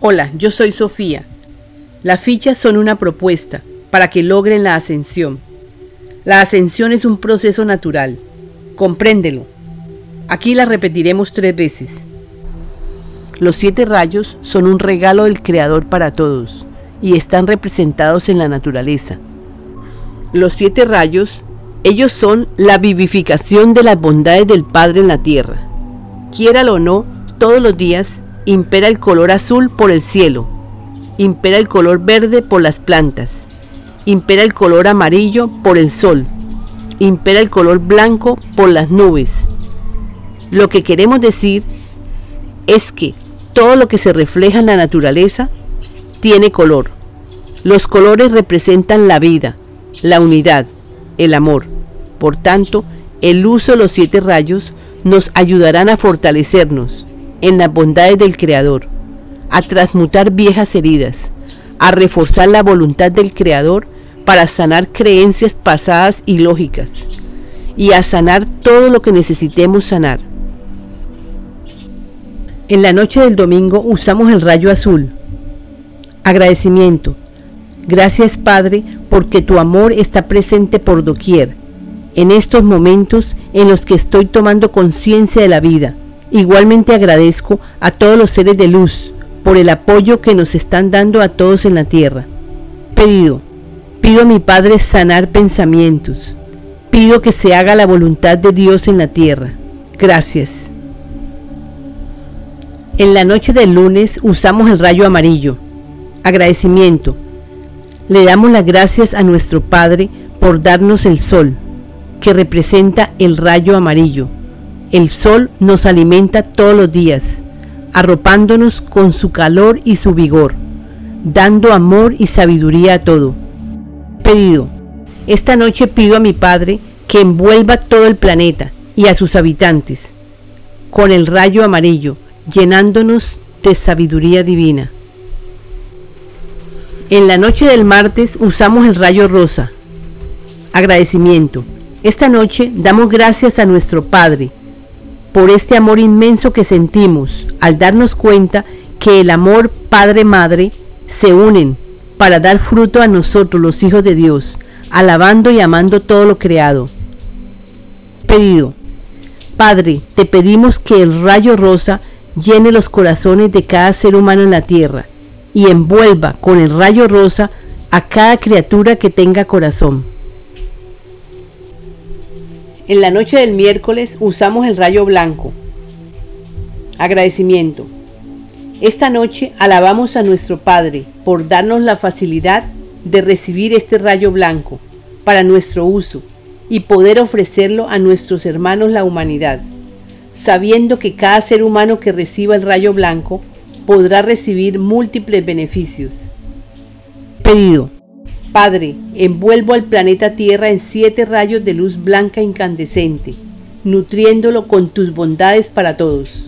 Hola, yo soy Sofía. Las fichas son una propuesta para que logren la ascensión. La ascensión es un proceso natural. Compréndelo. Aquí la repetiremos tres veces. Los siete rayos son un regalo del Creador para todos y están representados en la naturaleza. Los siete rayos, ellos son la vivificación de las bondades del Padre en la tierra. Quiéralo o no, todos los días impera el color azul por el cielo, impera el color verde por las plantas, impera el color amarillo por el sol, impera el color blanco por las nubes. Lo que queremos decir es que todo lo que se refleja en la naturaleza tiene color. Los colores representan la vida, la unidad, el amor. Por tanto, el uso de los siete rayos nos ayudarán a fortalecernos en las bondades del Creador, a transmutar viejas heridas, a reforzar la voluntad del Creador para sanar creencias pasadas y lógicas, y a sanar todo lo que necesitemos sanar. En la noche del domingo usamos el rayo azul. Agradecimiento. Gracias Padre porque tu amor está presente por doquier, en estos momentos en los que estoy tomando conciencia de la vida. Igualmente agradezco a todos los seres de luz por el apoyo que nos están dando a todos en la tierra. Pedido. Pido a mi Padre sanar pensamientos. Pido que se haga la voluntad de Dios en la tierra. Gracias. En la noche del lunes usamos el rayo amarillo. Agradecimiento. Le damos las gracias a nuestro Padre por darnos el sol, que representa el rayo amarillo. El sol nos alimenta todos los días, arropándonos con su calor y su vigor, dando amor y sabiduría a todo. Pedido. Esta noche pido a mi Padre que envuelva todo el planeta y a sus habitantes con el rayo amarillo llenándonos de sabiduría divina. En la noche del martes usamos el rayo rosa. Agradecimiento. Esta noche damos gracias a nuestro Padre por este amor inmenso que sentimos al darnos cuenta que el amor Padre-Madre se unen para dar fruto a nosotros los hijos de Dios, alabando y amando todo lo creado. Pedido. Padre, te pedimos que el rayo rosa llene los corazones de cada ser humano en la tierra y envuelva con el rayo rosa a cada criatura que tenga corazón. En la noche del miércoles usamos el rayo blanco. Agradecimiento. Esta noche alabamos a nuestro Padre por darnos la facilidad de recibir este rayo blanco para nuestro uso y poder ofrecerlo a nuestros hermanos la humanidad sabiendo que cada ser humano que reciba el rayo blanco podrá recibir múltiples beneficios. Pedido. Padre, envuelvo al planeta Tierra en siete rayos de luz blanca incandescente, nutriéndolo con tus bondades para todos.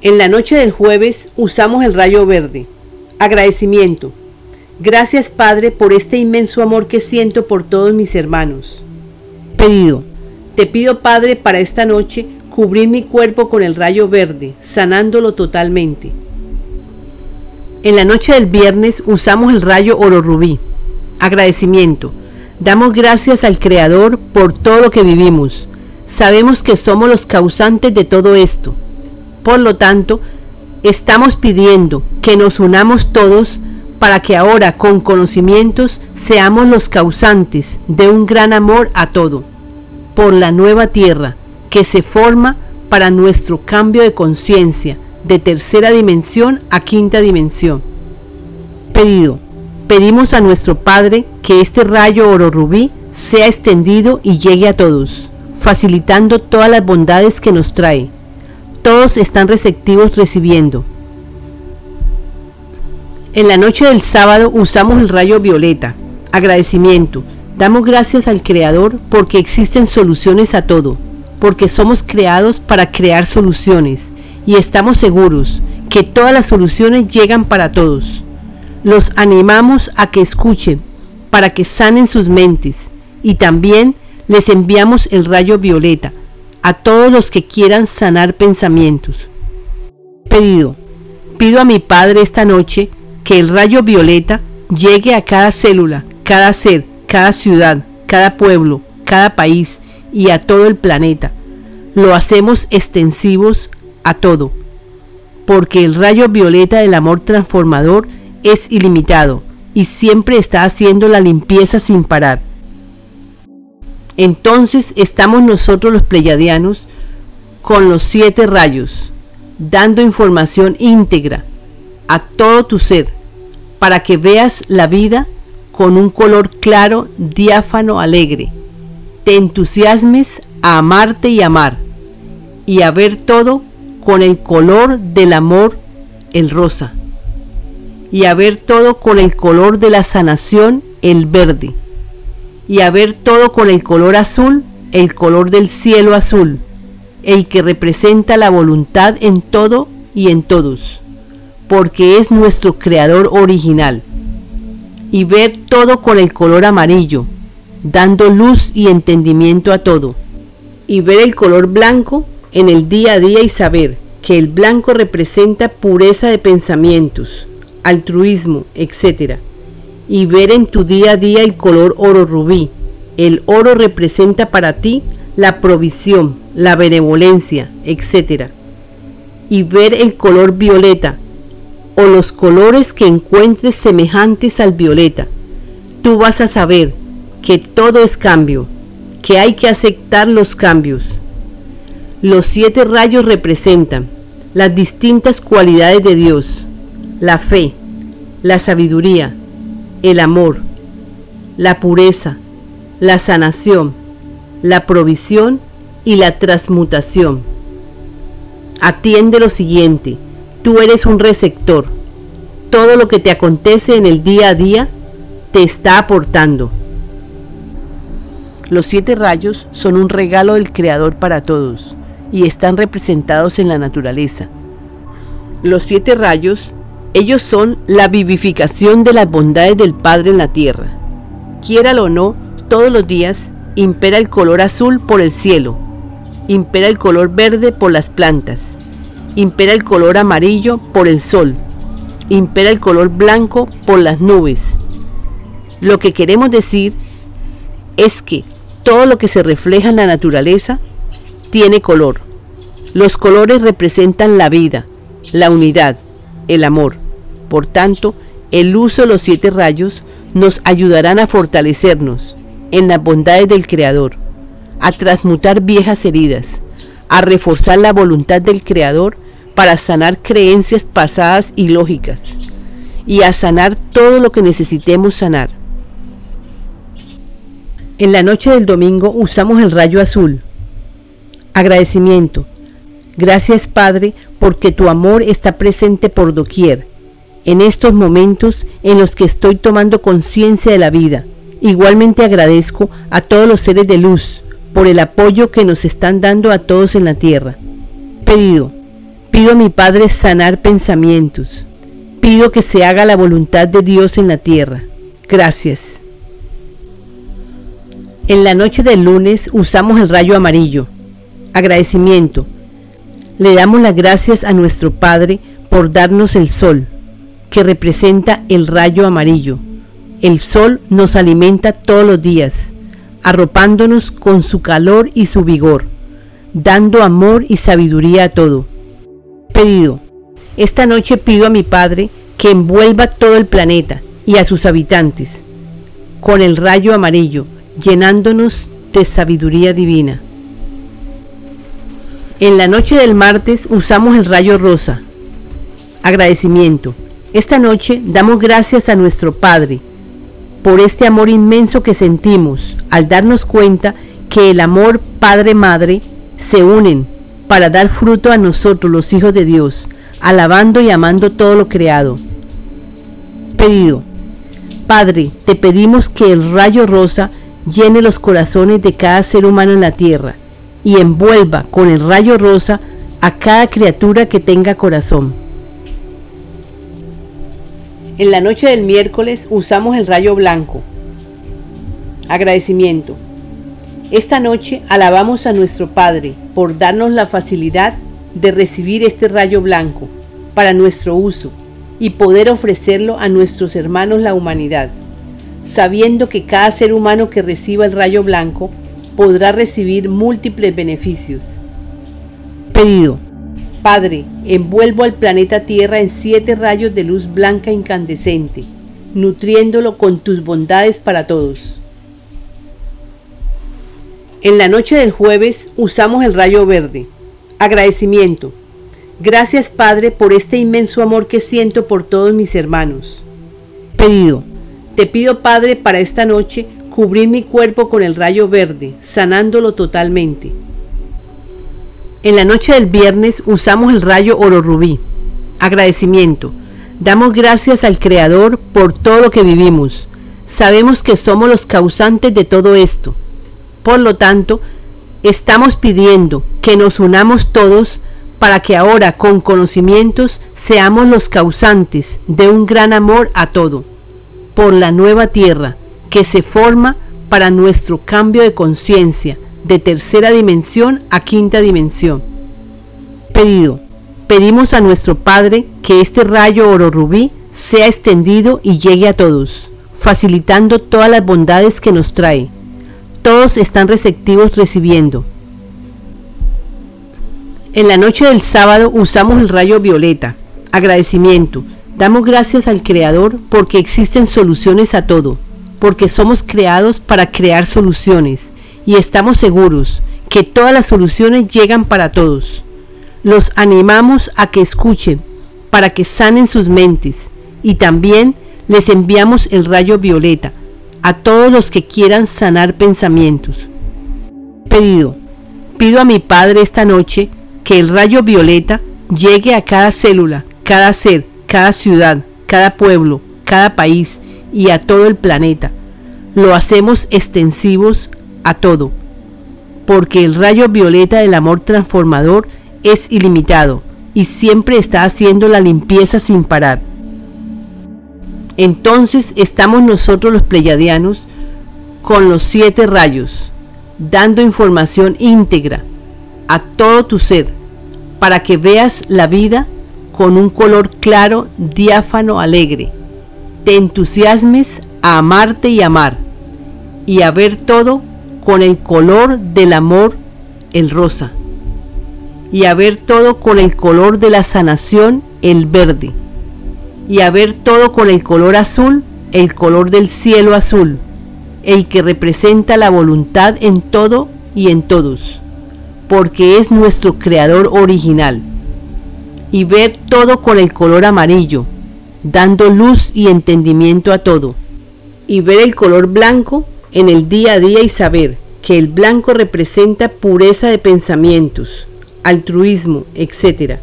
En la noche del jueves usamos el rayo verde. Agradecimiento. Gracias Padre por este inmenso amor que siento por todos mis hermanos. Pedido. Te pido, Padre, para esta noche, cubrir mi cuerpo con el rayo verde, sanándolo totalmente. En la noche del viernes usamos el rayo oro rubí. Agradecimiento. Damos gracias al Creador por todo lo que vivimos. Sabemos que somos los causantes de todo esto. Por lo tanto, estamos pidiendo que nos unamos todos para que ahora con conocimientos seamos los causantes de un gran amor a todo por la nueva tierra que se forma para nuestro cambio de conciencia de tercera dimensión a quinta dimensión. Pedido. Pedimos a nuestro Padre que este rayo oro rubí sea extendido y llegue a todos, facilitando todas las bondades que nos trae. Todos están receptivos recibiendo. En la noche del sábado usamos el rayo violeta, agradecimiento, Damos gracias al Creador porque existen soluciones a todo, porque somos creados para crear soluciones y estamos seguros que todas las soluciones llegan para todos. Los animamos a que escuchen para que sanen sus mentes y también les enviamos el rayo violeta a todos los que quieran sanar pensamientos. Pedido. Pido a mi Padre esta noche que el rayo violeta llegue a cada célula, cada ser, cada ciudad, cada pueblo, cada país y a todo el planeta. Lo hacemos extensivos a todo, porque el rayo violeta del amor transformador es ilimitado y siempre está haciendo la limpieza sin parar. Entonces estamos nosotros los pleyadianos con los siete rayos, dando información íntegra a todo tu ser, para que veas la vida con un color claro, diáfano, alegre. Te entusiasmes a amarte y amar, y a ver todo con el color del amor, el rosa, y a ver todo con el color de la sanación, el verde, y a ver todo con el color azul, el color del cielo azul, el que representa la voluntad en todo y en todos, porque es nuestro creador original, y ver todo con el color amarillo, dando luz y entendimiento a todo, y ver el color blanco en el día a día y saber que el blanco representa pureza de pensamientos, altruismo, etc. Y ver en tu día a día el color oro rubí. El oro representa para ti la provisión, la benevolencia, etc. Y ver el color violeta o los colores que encuentres semejantes al violeta. Tú vas a saber que todo es cambio, que hay que aceptar los cambios los siete rayos representan las distintas cualidades de Dios, la fe, la sabiduría, el amor, la pureza, la sanación, la provisión y la transmutación. Atiende lo siguiente, tú eres un receptor. Todo lo que te acontece en el día a día te está aportando. Los siete rayos son un regalo del Creador para todos y están representados en la naturaleza. Los siete rayos, ellos son la vivificación de las bondades del Padre en la tierra. Quiéralo o no, todos los días impera el color azul por el cielo, impera el color verde por las plantas, impera el color amarillo por el sol, impera el color blanco por las nubes. Lo que queremos decir es que todo lo que se refleja en la naturaleza tiene color. Los colores representan la vida, la unidad, el amor. Por tanto, el uso de los siete rayos nos ayudarán a fortalecernos en las bondades del Creador, a transmutar viejas heridas, a reforzar la voluntad del Creador para sanar creencias pasadas y lógicas, y a sanar todo lo que necesitemos sanar. En la noche del domingo usamos el rayo azul, Agradecimiento. Gracias Padre porque tu amor está presente por doquier, en estos momentos en los que estoy tomando conciencia de la vida. Igualmente agradezco a todos los seres de luz por el apoyo que nos están dando a todos en la tierra. Pedido. Pido a mi Padre sanar pensamientos. Pido que se haga la voluntad de Dios en la tierra. Gracias. En la noche del lunes usamos el rayo amarillo Agradecimiento. Le damos las gracias a nuestro Padre por darnos el sol, que representa el rayo amarillo. El sol nos alimenta todos los días, arropándonos con su calor y su vigor, dando amor y sabiduría a todo. Pedido. Esta noche pido a mi Padre que envuelva todo el planeta y a sus habitantes con el rayo amarillo, llenándonos de sabiduría divina. En la noche del martes usamos el rayo rosa. Agradecimiento. Esta noche damos gracias a nuestro Padre por este amor inmenso que sentimos al darnos cuenta que el amor Padre-Madre se unen para dar fruto a nosotros los hijos de Dios, alabando y amando todo lo creado. Pedido. Padre, te pedimos que el rayo rosa llene los corazones de cada ser humano en la tierra y envuelva con el rayo rosa a cada criatura que tenga corazón. En la noche del miércoles usamos el rayo blanco. Agradecimiento. Esta noche alabamos a nuestro Padre por darnos la facilidad de recibir este rayo blanco para nuestro uso y poder ofrecerlo a nuestros hermanos la humanidad, sabiendo que cada ser humano que reciba el rayo blanco podrá recibir múltiples beneficios. Pedido. Padre, envuelvo al planeta Tierra en siete rayos de luz blanca incandescente, nutriéndolo con tus bondades para todos. En la noche del jueves usamos el rayo verde. Agradecimiento. Gracias Padre por este inmenso amor que siento por todos mis hermanos. Pedido. Te pido Padre para esta noche cubrir mi cuerpo con el rayo verde, sanándolo totalmente. En la noche del viernes usamos el rayo oro rubí. Agradecimiento. Damos gracias al Creador por todo lo que vivimos. Sabemos que somos los causantes de todo esto. Por lo tanto, estamos pidiendo que nos unamos todos para que ahora con conocimientos seamos los causantes de un gran amor a todo, por la nueva tierra que se forma para nuestro cambio de conciencia de tercera dimensión a quinta dimensión. Pedido. Pedimos a nuestro Padre que este rayo oro rubí sea extendido y llegue a todos, facilitando todas las bondades que nos trae. Todos están receptivos recibiendo. En la noche del sábado usamos el rayo violeta. Agradecimiento. Damos gracias al Creador porque existen soluciones a todo, porque somos creados para crear soluciones y estamos seguros que todas las soluciones llegan para todos. Los animamos a que escuchen, para que sanen sus mentes y también les enviamos el rayo violeta a todos los que quieran sanar pensamientos. Pedido. Pido a mi Padre esta noche que el rayo violeta llegue a cada célula, cada ser, cada ciudad, cada pueblo, cada país y a todo el planeta. Lo hacemos extensivos a todo, porque el rayo violeta del amor transformador es ilimitado y siempre está haciendo la limpieza sin parar. Entonces estamos nosotros los pleyadianos con los siete rayos, dando información íntegra a todo tu ser, para que veas la vida con un color claro, diáfano, alegre. Te entusiasmes a amarte y amar, y a ver todo con el color del amor, el rosa, y a ver todo con el color de la sanación, el verde, y a ver todo con el color azul, el color del cielo azul, el que representa la voluntad en todo y en todos porque es nuestro creador original. Y ver todo con el color amarillo, dando luz y entendimiento a todo. Y ver el color blanco en el día a día y saber que el blanco representa pureza de pensamientos, altruismo, etc.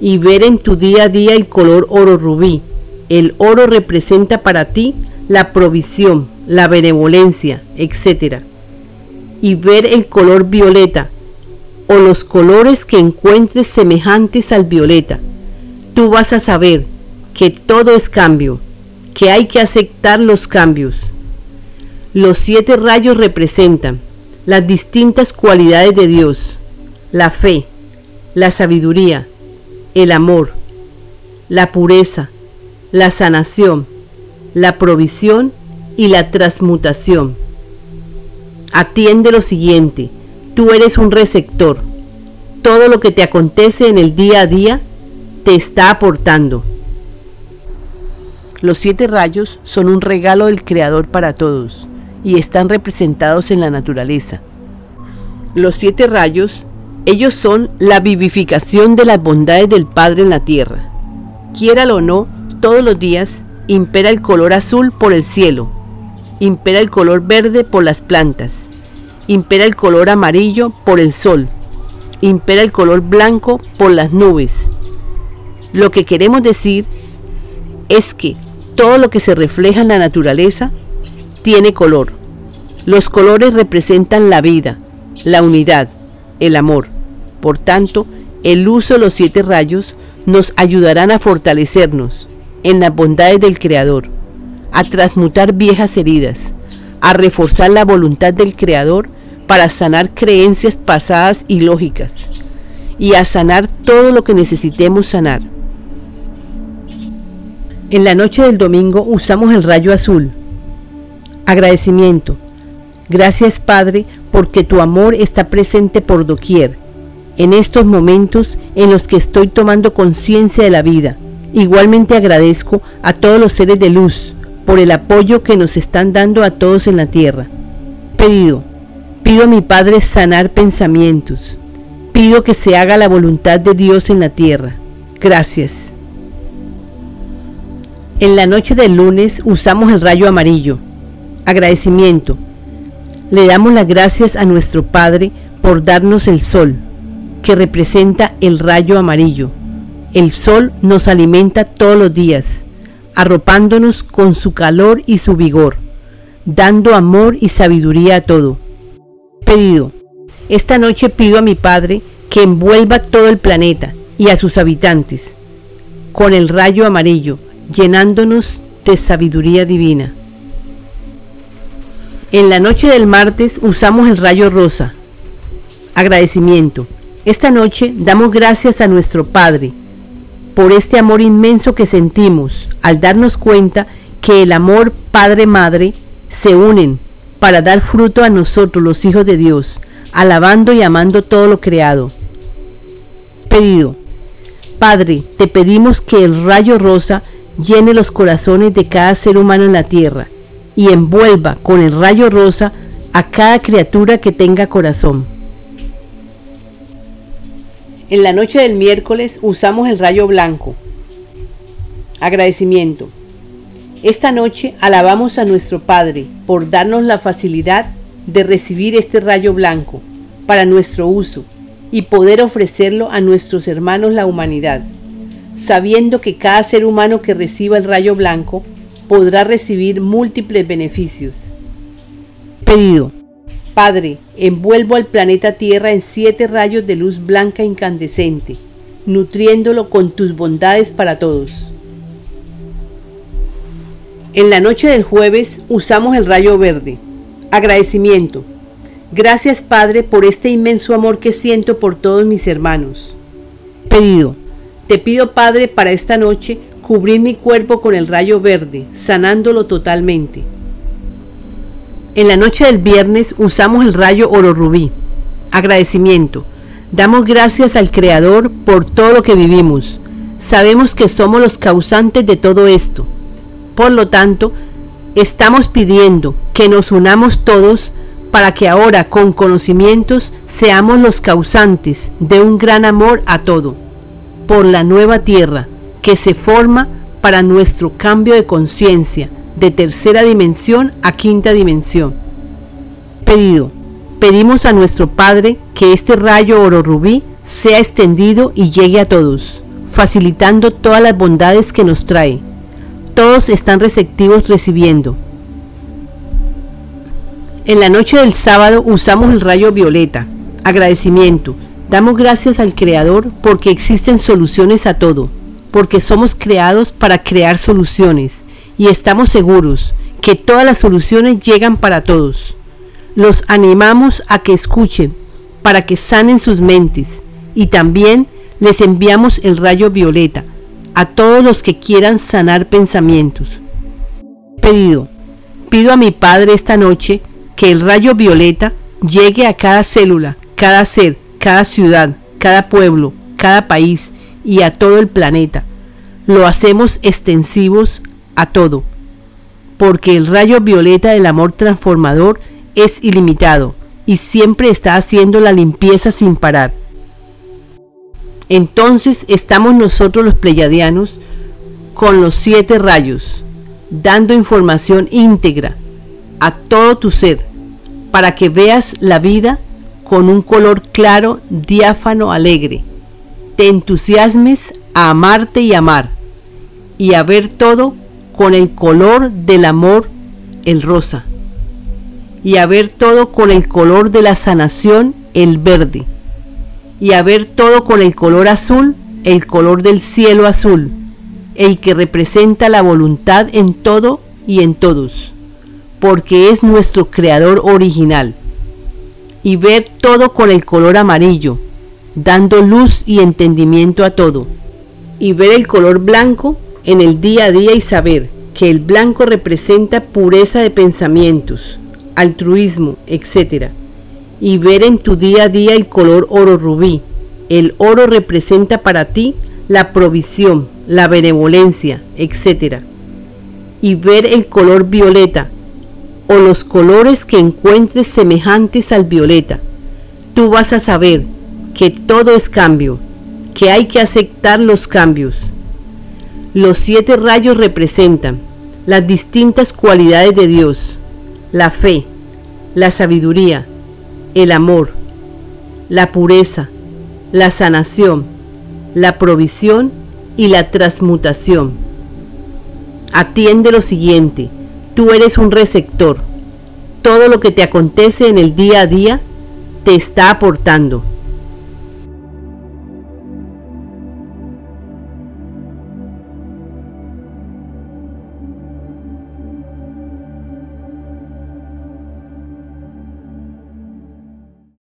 Y ver en tu día a día el color oro rubí. El oro representa para ti la provisión, la benevolencia, etc. Y ver el color violeta o los colores que encuentres semejantes al violeta, tú vas a saber que todo es cambio, que hay que aceptar los cambios. Los siete rayos representan las distintas cualidades de Dios, la fe, la sabiduría, el amor, la pureza, la sanación, la provisión y la transmutación. Atiende lo siguiente Tú eres un receptor. Todo lo que te acontece en el día a día te está aportando. Los siete rayos son un regalo del Creador para todos y están representados en la naturaleza. Los siete rayos, ellos son la vivificación de las bondades del Padre en la tierra. Quiéralo o no, todos los días impera el color azul por el cielo, impera el color verde por las plantas, impera el color amarillo por el sol, impera el color blanco por las nubes. Lo que queremos decir es que todo lo que se refleja en la naturaleza tiene color. Los colores representan la vida, la unidad, el amor. Por tanto, el uso de los siete rayos nos ayudarán a fortalecernos en las bondades del Creador, a transmutar viejas heridas, a reforzar la voluntad del Creador para sanar creencias pasadas y lógicas y a sanar todo lo que necesitemos sanar. En la noche del domingo usamos el rayo azul. Agradecimiento. Gracias Padre porque tu amor está presente por doquier, en estos momentos en los que estoy tomando conciencia de la vida. Igualmente agradezco a todos los seres de luz por el apoyo que nos están dando a todos en la tierra. Pedido. Pido a mi Padre sanar pensamientos. Pido que se haga la voluntad de Dios en la tierra. Gracias. En la noche del lunes usamos el rayo amarillo. Agradecimiento. Le damos las gracias a nuestro Padre por darnos el sol, que representa el rayo amarillo. El sol nos alimenta todos los días, arropándonos con su calor y su vigor, dando amor y sabiduría a todo. Pedido. Esta noche pido a mi Padre que envuelva todo el planeta y a sus habitantes con el rayo amarillo, llenándonos de sabiduría divina. En la noche del martes usamos el rayo rosa. Agradecimiento. Esta noche damos gracias a nuestro Padre por este amor inmenso que sentimos al darnos cuenta que el amor Padre-Madre se unen para dar fruto a nosotros los hijos de Dios, alabando y amando todo lo creado. Pedido. Padre, te pedimos que el rayo rosa llene los corazones de cada ser humano en la tierra y envuelva con el rayo rosa a cada criatura que tenga corazón. En la noche del miércoles usamos el rayo blanco. Agradecimiento. Esta noche alabamos a nuestro Padre por darnos la facilidad de recibir este rayo blanco para nuestro uso y poder ofrecerlo a nuestros hermanos la humanidad, sabiendo que cada ser humano que reciba el rayo blanco podrá recibir múltiples beneficios. Pedido. Padre, envuelvo al planeta Tierra en siete rayos de luz blanca incandescente, nutriéndolo con tus bondades para todos. En la noche del jueves usamos el rayo verde. Agradecimiento. Gracias Padre por este inmenso amor que siento por todos mis hermanos. Pedido. Te pido Padre para esta noche cubrir mi cuerpo con el rayo verde, sanándolo totalmente. En la noche del viernes usamos el rayo oro rubí. Agradecimiento. Damos gracias al Creador por todo lo que vivimos. Sabemos que somos los causantes de todo esto. Por lo tanto, estamos pidiendo que nos unamos todos para que ahora con conocimientos seamos los causantes de un gran amor a todo, por la nueva tierra que se forma para nuestro cambio de conciencia de tercera dimensión a quinta dimensión. Pedido. Pedimos a nuestro Padre que este rayo oro rubí sea extendido y llegue a todos, facilitando todas las bondades que nos trae. Todos están receptivos recibiendo. En la noche del sábado usamos el rayo violeta. Agradecimiento. Damos gracias al Creador porque existen soluciones a todo porque somos creados para crear soluciones y estamos seguros que todas las soluciones llegan para todos. Los animamos a que escuchen para que sanen sus mentes y también les enviamos el rayo violeta a todos los que quieran sanar pensamientos. Pedido. Pido a mi Padre esta noche que el rayo violeta llegue a cada célula, cada ser, cada ciudad, cada pueblo, cada país y a todo el planeta. Lo hacemos extensivos a todo, porque el rayo violeta del amor transformador es ilimitado y siempre está haciendo la limpieza sin parar. Entonces estamos nosotros los pleyadianos con los siete rayos, dando información íntegra a todo tu ser, para que veas la vida con un color claro, diáfano, alegre. Te entusiasmes a amarte y amar, y a ver todo con el color del amor, el rosa, y a ver todo con el color de la sanación, el verde, y a ver todo con el color azul, el color del cielo azul, el que representa la voluntad en todo y en todos, porque es nuestro creador original, y ver todo con el color amarillo, dando luz y entendimiento a todo. Y ver el color blanco en el día a día y saber que el blanco representa pureza de pensamientos, altruismo, etc. Y ver en tu día a día el color oro rubí. El oro representa para ti la provisión, la benevolencia, etc. Y ver el color violeta o los colores que encuentres semejantes al violeta. Tú vas a saber que todo es cambio, que hay que aceptar los cambios. Los siete rayos representan las distintas cualidades de Dios, la fe, la sabiduría, el amor, la pureza, la sanación, la provisión y la transmutación. Atiende lo siguiente, tú eres un receptor. Todo lo que te acontece en el día a día te está aportando